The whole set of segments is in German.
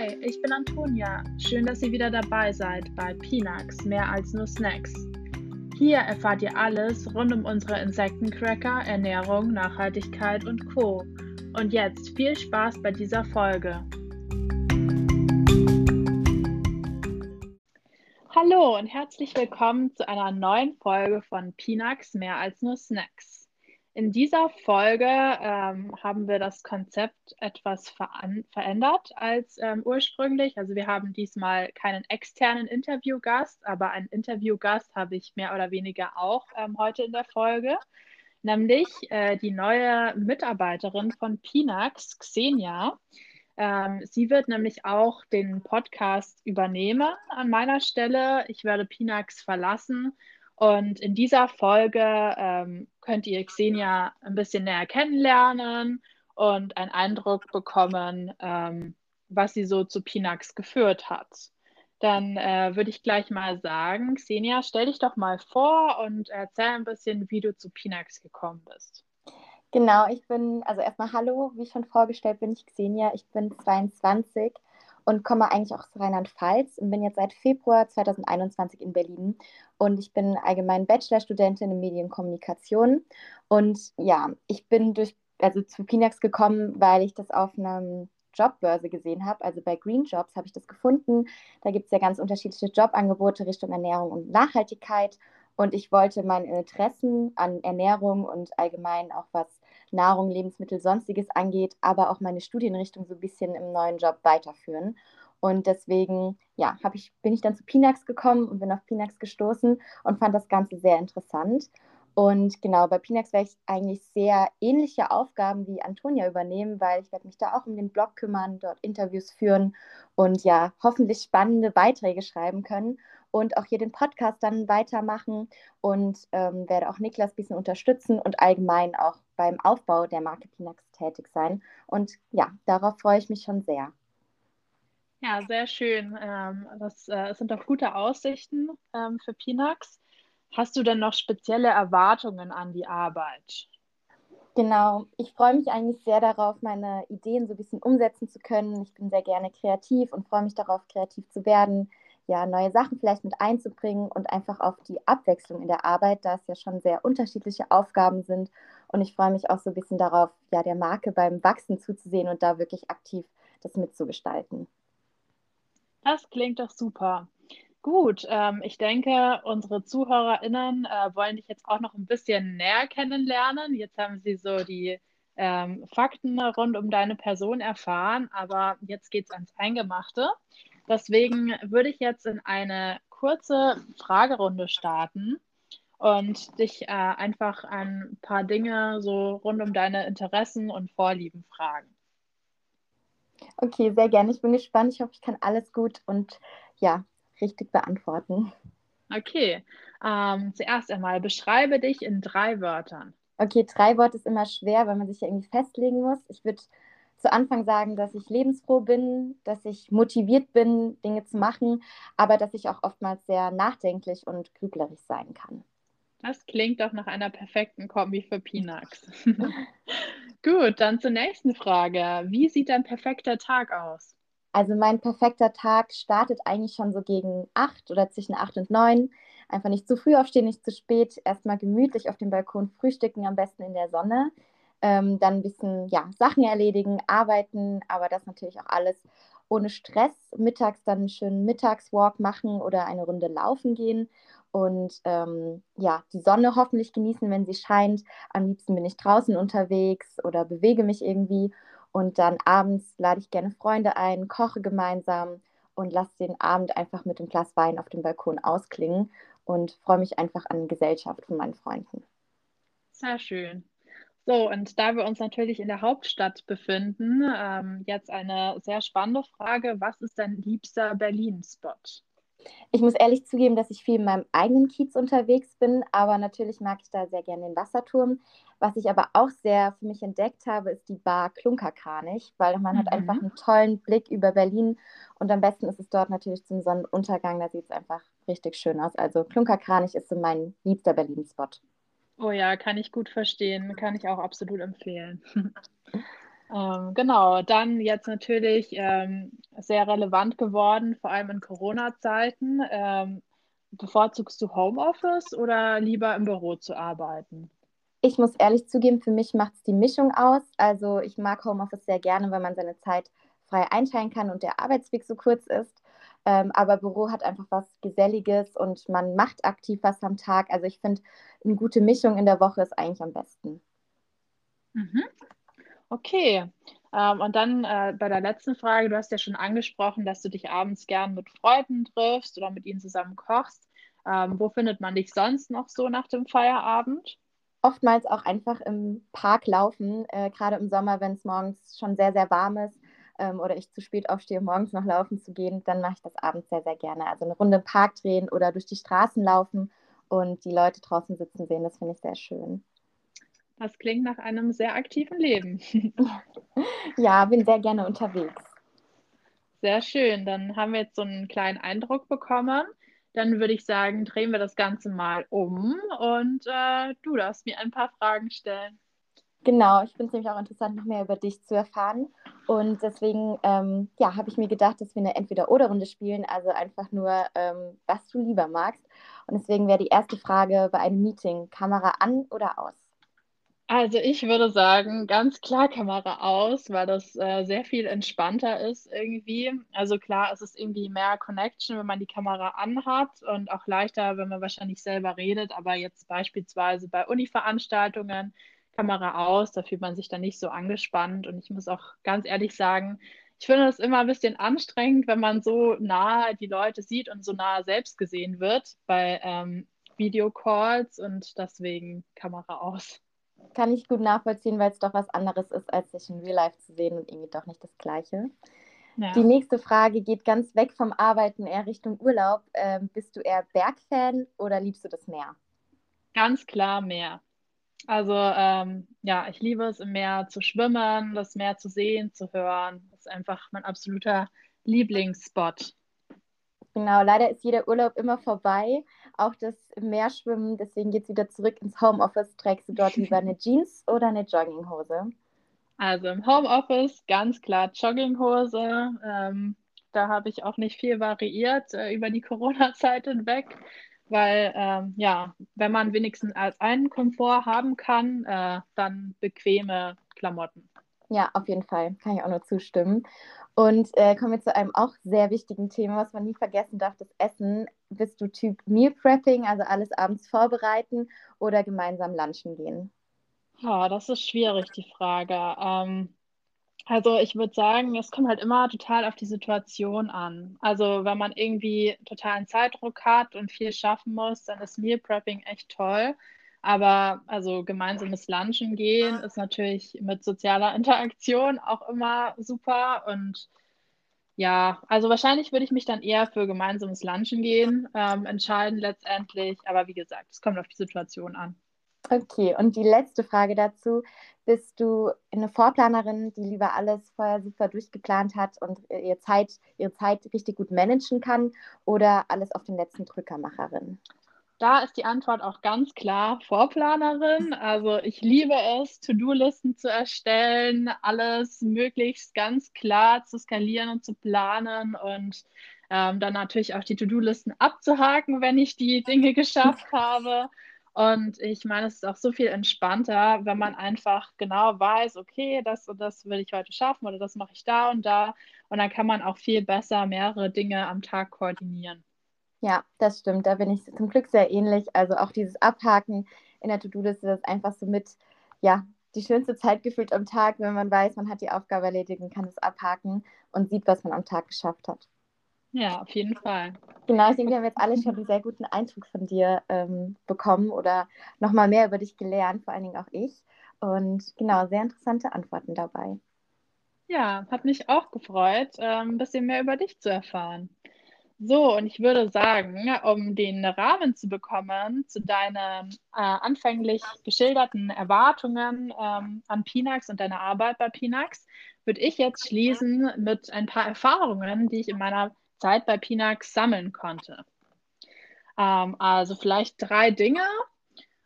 Hi, ich bin Antonia. Schön, dass ihr wieder dabei seid bei Pinax, mehr als nur Snacks. Hier erfahrt ihr alles rund um unsere Insektencracker, Ernährung, Nachhaltigkeit und Co. Und jetzt viel Spaß bei dieser Folge. Hallo und herzlich willkommen zu einer neuen Folge von Pinax, mehr als nur Snacks. In dieser Folge ähm, haben wir das Konzept etwas verändert als ähm, ursprünglich. Also wir haben diesmal keinen externen Interviewgast, aber einen Interviewgast habe ich mehr oder weniger auch ähm, heute in der Folge, nämlich äh, die neue Mitarbeiterin von Pinax, Xenia. Ähm, sie wird nämlich auch den Podcast übernehmen an meiner Stelle. Ich werde Pinax verlassen und in dieser Folge ähm, könnt ihr Xenia ein bisschen näher kennenlernen und einen Eindruck bekommen, ähm, was sie so zu Pinax geführt hat. Dann äh, würde ich gleich mal sagen, Xenia, stell dich doch mal vor und erzähl ein bisschen, wie du zu Pinax gekommen bist. Genau, ich bin, also erstmal hallo, wie schon vorgestellt bin ich Xenia, ich bin 22 und komme eigentlich auch aus Rheinland-Pfalz und bin jetzt seit Februar 2021 in Berlin. Und ich bin allgemein Bachelorstudentin in Medienkommunikation. Und ja, ich bin durch, also zu Pinax gekommen, weil ich das auf einer Jobbörse gesehen habe. Also bei Green Jobs habe ich das gefunden. Da gibt es ja ganz unterschiedliche Jobangebote Richtung Ernährung und Nachhaltigkeit. Und ich wollte meine Interessen an Ernährung und allgemein auch was Nahrung, Lebensmittel, sonstiges angeht, aber auch meine Studienrichtung so ein bisschen im neuen Job weiterführen. Und deswegen, ja, ich, bin ich dann zu Pinax gekommen und bin auf Pinax gestoßen und fand das Ganze sehr interessant. Und genau, bei Pinax werde ich eigentlich sehr ähnliche Aufgaben wie Antonia übernehmen, weil ich werde mich da auch um den Blog kümmern, dort Interviews führen und ja, hoffentlich spannende Beiträge schreiben können und auch hier den Podcast dann weitermachen und ähm, werde auch Niklas ein bisschen unterstützen und allgemein auch beim Aufbau der Marke Pinax tätig sein. Und ja, darauf freue ich mich schon sehr. Ja, sehr schön. Ähm, das äh, sind doch gute Aussichten ähm, für Pinax. Hast du denn noch spezielle Erwartungen an die Arbeit? Genau, ich freue mich eigentlich sehr darauf, meine Ideen so ein bisschen umsetzen zu können. Ich bin sehr gerne kreativ und freue mich darauf, kreativ zu werden, ja, neue Sachen vielleicht mit einzubringen und einfach auf die Abwechslung in der Arbeit, da es ja schon sehr unterschiedliche Aufgaben sind. Und ich freue mich auch so ein bisschen darauf, ja, der Marke beim Wachsen zuzusehen und da wirklich aktiv das mitzugestalten. Das klingt doch super. Gut, ähm, ich denke, unsere ZuhörerInnen äh, wollen dich jetzt auch noch ein bisschen näher kennenlernen. Jetzt haben sie so die ähm, Fakten rund um deine Person erfahren, aber jetzt geht es ans Eingemachte. Deswegen würde ich jetzt in eine kurze Fragerunde starten und dich äh, einfach ein paar Dinge so rund um deine Interessen und Vorlieben fragen. Okay, sehr gerne. Ich bin gespannt. Ich hoffe, ich kann alles gut und ja, richtig beantworten. Okay, ähm, zuerst einmal beschreibe dich in drei Wörtern. Okay, drei Worte ist immer schwer, weil man sich ja irgendwie festlegen muss. Ich würde zu Anfang sagen, dass ich lebensfroh bin, dass ich motiviert bin, Dinge zu machen, aber dass ich auch oftmals sehr nachdenklich und grüblerisch sein kann. Das klingt doch nach einer perfekten Kombi für Pinax. Gut, dann zur nächsten Frage. Wie sieht dein perfekter Tag aus? Also mein perfekter Tag startet eigentlich schon so gegen acht oder zwischen acht und neun. Einfach nicht zu früh aufstehen, nicht zu spät. Erstmal gemütlich auf dem Balkon frühstücken, am besten in der Sonne ähm, dann ein bisschen ja, Sachen erledigen, arbeiten, aber das natürlich auch alles ohne Stress. Mittags dann einen schönen Mittagswalk machen oder eine Runde laufen gehen und ähm, ja, die Sonne hoffentlich genießen, wenn sie scheint. Am liebsten bin ich draußen unterwegs oder bewege mich irgendwie und dann abends lade ich gerne Freunde ein, koche gemeinsam und lasse den Abend einfach mit einem Glas Wein auf dem Balkon ausklingen und freue mich einfach an Gesellschaft von meinen Freunden. Sehr schön. So, und da wir uns natürlich in der Hauptstadt befinden, ähm, jetzt eine sehr spannende Frage. Was ist dein liebster Berlin-Spot? Ich muss ehrlich zugeben, dass ich viel in meinem eigenen Kiez unterwegs bin, aber natürlich mag ich da sehr gerne den Wasserturm. Was ich aber auch sehr für mich entdeckt habe, ist die Bar Klunkerkranich, weil man mhm. hat einfach einen tollen Blick über Berlin und am besten ist es dort natürlich zum Sonnenuntergang, da sieht es einfach richtig schön aus. Also Klunkerkranich ist so mein liebster Berlin-Spot. Oh ja, kann ich gut verstehen. Kann ich auch absolut empfehlen. Ähm, genau, dann jetzt natürlich ähm, sehr relevant geworden, vor allem in Corona-Zeiten. Ähm, bevorzugst du Homeoffice oder lieber im Büro zu arbeiten? Ich muss ehrlich zugeben, für mich macht es die Mischung aus. Also ich mag Homeoffice sehr gerne, weil man seine Zeit frei einteilen kann und der Arbeitsweg so kurz ist. Ähm, aber Büro hat einfach was Geselliges und man macht aktiv was am Tag. Also ich finde, eine gute Mischung in der Woche ist eigentlich am besten. Mhm. Okay. Ähm, und dann äh, bei der letzten Frage, du hast ja schon angesprochen, dass du dich abends gern mit Freunden triffst oder mit ihnen zusammen kochst. Ähm, wo findet man dich sonst noch so nach dem Feierabend? Oftmals auch einfach im Park laufen, äh, gerade im Sommer, wenn es morgens schon sehr, sehr warm ist ähm, oder ich zu spät aufstehe, um morgens noch laufen zu gehen, dann mache ich das abends sehr, sehr gerne. Also eine Runde im Park drehen oder durch die Straßen laufen und die Leute draußen sitzen sehen, das finde ich sehr schön. Das klingt nach einem sehr aktiven Leben. ja, bin sehr gerne unterwegs. Sehr schön. Dann haben wir jetzt so einen kleinen Eindruck bekommen. Dann würde ich sagen, drehen wir das Ganze mal um und äh, du darfst mir ein paar Fragen stellen. Genau, ich finde es nämlich auch interessant, noch mehr über dich zu erfahren. Und deswegen ähm, ja, habe ich mir gedacht, dass wir eine Entweder-Oder-Runde spielen, also einfach nur, ähm, was du lieber magst. Und deswegen wäre die erste Frage bei einem Meeting, Kamera an oder aus? Also ich würde sagen, ganz klar Kamera aus, weil das äh, sehr viel entspannter ist irgendwie. Also klar, es ist irgendwie mehr Connection, wenn man die Kamera anhat und auch leichter, wenn man wahrscheinlich selber redet. Aber jetzt beispielsweise bei Uni-Veranstaltungen Kamera aus, da fühlt man sich dann nicht so angespannt. Und ich muss auch ganz ehrlich sagen, ich finde es immer ein bisschen anstrengend, wenn man so nah die Leute sieht und so nah selbst gesehen wird bei ähm, Videocalls und deswegen Kamera aus. Kann ich gut nachvollziehen, weil es doch was anderes ist, als sich in Real Life zu sehen und irgendwie doch nicht das Gleiche. Ja. Die nächste Frage geht ganz weg vom Arbeiten, eher Richtung Urlaub. Ähm, bist du eher Bergfan oder liebst du das Meer? Ganz klar Meer. Also ähm, ja, ich liebe es im Meer zu schwimmen, das Meer zu sehen, zu hören. Das ist einfach mein absoluter Lieblingsspot. Genau, leider ist jeder Urlaub immer vorbei, auch das Meerschwimmen. Deswegen geht es wieder zurück ins Homeoffice. Trägst du dort lieber eine Jeans oder eine Jogginghose? Also im Homeoffice ganz klar Jogginghose. Ähm, da habe ich auch nicht viel variiert äh, über die Corona-Zeit hinweg weil ähm, ja, wenn man wenigstens als einen Komfort haben kann, äh, dann bequeme Klamotten. Ja, auf jeden Fall, kann ich auch nur zustimmen. Und äh, kommen wir zu einem auch sehr wichtigen Thema, was man nie vergessen darf, das Essen. Bist du Typ Meal Prepping, also alles abends vorbereiten oder gemeinsam lunchen gehen? Ja, das ist schwierig, die Frage. Ähm, also ich würde sagen, es kommt halt immer total auf die Situation an. Also wenn man irgendwie totalen Zeitdruck hat und viel schaffen muss, dann ist Meal Prepping echt toll. Aber also gemeinsames Lunchen gehen ist natürlich mit sozialer Interaktion auch immer super. Und ja, also wahrscheinlich würde ich mich dann eher für gemeinsames Lunchen gehen ähm, entscheiden letztendlich. Aber wie gesagt, es kommt auf die Situation an. Okay, und die letzte Frage dazu. Bist du eine Vorplanerin, die lieber alles vorher super durchgeplant hat und ihre Zeit, ihre Zeit richtig gut managen kann oder alles auf den letzten Drückermacherin? Da ist die Antwort auch ganz klar Vorplanerin. Also ich liebe es, To-Do-Listen zu erstellen, alles möglichst ganz klar zu skalieren und zu planen und ähm, dann natürlich auch die To-Do-Listen abzuhaken, wenn ich die Dinge geschafft habe. Und ich meine, es ist auch so viel entspannter, wenn man einfach genau weiß, okay, das und das will ich heute schaffen oder das mache ich da und da. Und dann kann man auch viel besser mehrere Dinge am Tag koordinieren. Ja, das stimmt. Da bin ich zum Glück sehr ähnlich. Also auch dieses Abhaken in der To-Do-Liste, das ist einfach so mit, ja, die schönste Zeit gefühlt am Tag, wenn man weiß, man hat die Aufgabe erledigt und kann es abhaken und sieht, was man am Tag geschafft hat. Ja, auf jeden Fall. Genau, ich denke, wir haben jetzt alle schon einen sehr guten Eindruck von dir ähm, bekommen oder nochmal mehr über dich gelernt, vor allen Dingen auch ich. Und genau, sehr interessante Antworten dabei. Ja, hat mich auch gefreut, äh, ein bisschen mehr über dich zu erfahren. So, und ich würde sagen, um den Rahmen zu bekommen zu deinen äh, anfänglich geschilderten Erwartungen ähm, an Pinax und deiner Arbeit bei Pinax, würde ich jetzt schließen mit ein paar Erfahrungen, die ich in meiner Zeit bei Pinax sammeln konnte. Ähm, also vielleicht drei Dinge.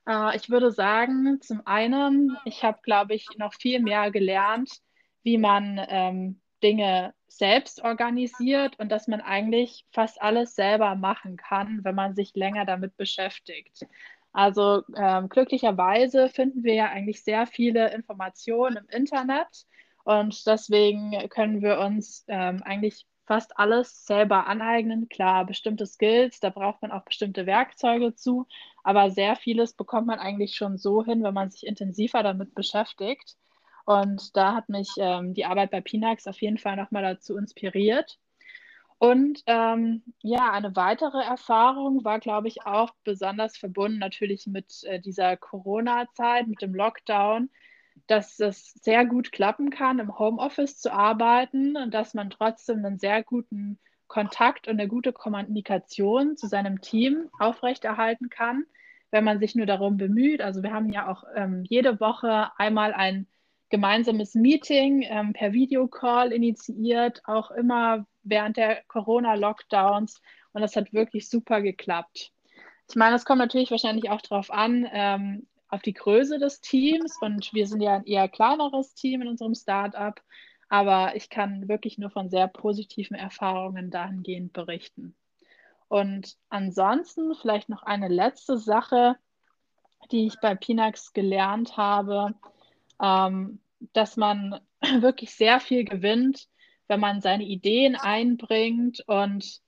Äh, ich würde sagen, zum einen, ich habe, glaube ich, noch viel mehr gelernt, wie man ähm, Dinge selbst organisiert und dass man eigentlich fast alles selber machen kann, wenn man sich länger damit beschäftigt. Also ähm, glücklicherweise finden wir ja eigentlich sehr viele Informationen im Internet und deswegen können wir uns ähm, eigentlich fast alles selber aneignen. Klar, bestimmte Skills, da braucht man auch bestimmte Werkzeuge zu, aber sehr vieles bekommt man eigentlich schon so hin, wenn man sich intensiver damit beschäftigt. Und da hat mich ähm, die Arbeit bei Pinax auf jeden Fall nochmal dazu inspiriert. Und ähm, ja, eine weitere Erfahrung war, glaube ich, auch besonders verbunden natürlich mit äh, dieser Corona-Zeit, mit dem Lockdown, dass es sehr gut klappen kann, im Homeoffice zu arbeiten und dass man trotzdem einen sehr guten Kontakt und eine gute Kommunikation zu seinem Team aufrechterhalten kann, wenn man sich nur darum bemüht. Also wir haben ja auch ähm, jede Woche einmal ein gemeinsames Meeting ähm, per Videocall initiiert, auch immer während der Corona-Lockdowns. Und das hat wirklich super geklappt. Ich meine, es kommt natürlich wahrscheinlich auch darauf an, ähm, auf die Größe des Teams. Und wir sind ja ein eher kleineres Team in unserem Startup. Aber ich kann wirklich nur von sehr positiven Erfahrungen dahingehend berichten. Und ansonsten vielleicht noch eine letzte Sache, die ich bei Pinax gelernt habe, ähm, dass man wirklich sehr viel gewinnt, wenn man seine Ideen einbringt und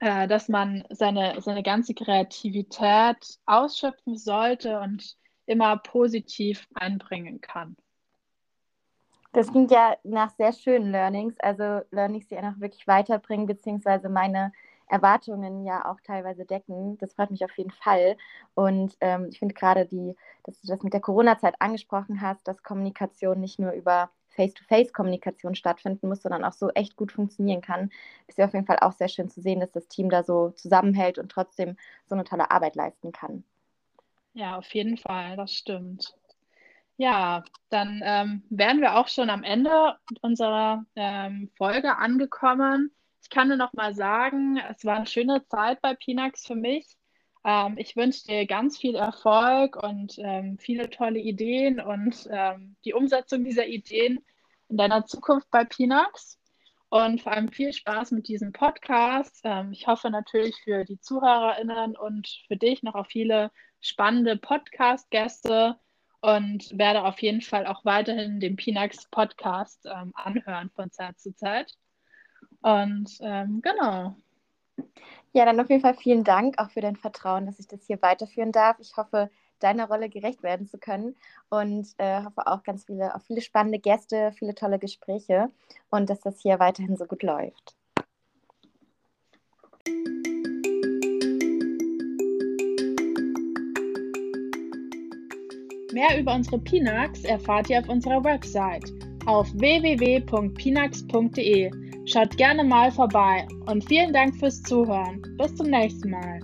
äh, dass man seine, seine ganze Kreativität ausschöpfen sollte und immer positiv einbringen kann. Das klingt ja nach sehr schönen Learnings, also Learnings, die einfach wirklich weiterbringen, beziehungsweise meine Erwartungen ja auch teilweise decken. Das freut mich auf jeden Fall. Und ähm, ich finde gerade, die, dass du das mit der Corona-Zeit angesprochen hast, dass Kommunikation nicht nur über Face-to-Face-Kommunikation stattfinden muss, sondern auch so echt gut funktionieren kann, ist ja auf jeden Fall auch sehr schön zu sehen, dass das Team da so zusammenhält und trotzdem so eine tolle Arbeit leisten kann. Ja, auf jeden Fall, das stimmt. Ja, dann ähm, wären wir auch schon am Ende unserer ähm, Folge angekommen. Ich kann nur noch mal sagen, es war eine schöne Zeit bei Pinax für mich. Ähm, ich wünsche dir ganz viel Erfolg und ähm, viele tolle Ideen und ähm, die Umsetzung dieser Ideen in deiner Zukunft bei Pinax. Und vor allem viel Spaß mit diesem Podcast. Ähm, ich hoffe natürlich für die ZuhörerInnen und für dich noch auf viele spannende Podcast-Gäste und werde auf jeden Fall auch weiterhin den Pinax Podcast ähm, anhören von Zeit zu Zeit. Und ähm, genau. Ja, dann auf jeden Fall vielen Dank auch für dein Vertrauen, dass ich das hier weiterführen darf. Ich hoffe, deiner Rolle gerecht werden zu können und äh, hoffe auch ganz viele, auf viele spannende Gäste, viele tolle Gespräche und dass das hier weiterhin so gut läuft. Mehr über unsere Pinax erfahrt ihr auf unserer Website auf www.pinax.de. Schaut gerne mal vorbei und vielen Dank fürs Zuhören. Bis zum nächsten Mal.